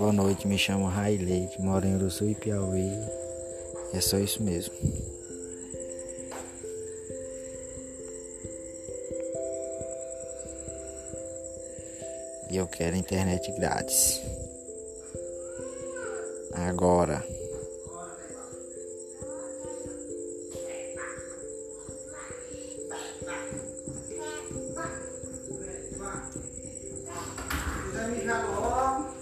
Boa noite, me chamo Railei, moro em Uruçu e Piauí. É só isso mesmo. E eu quero internet grátis. Agora. Já me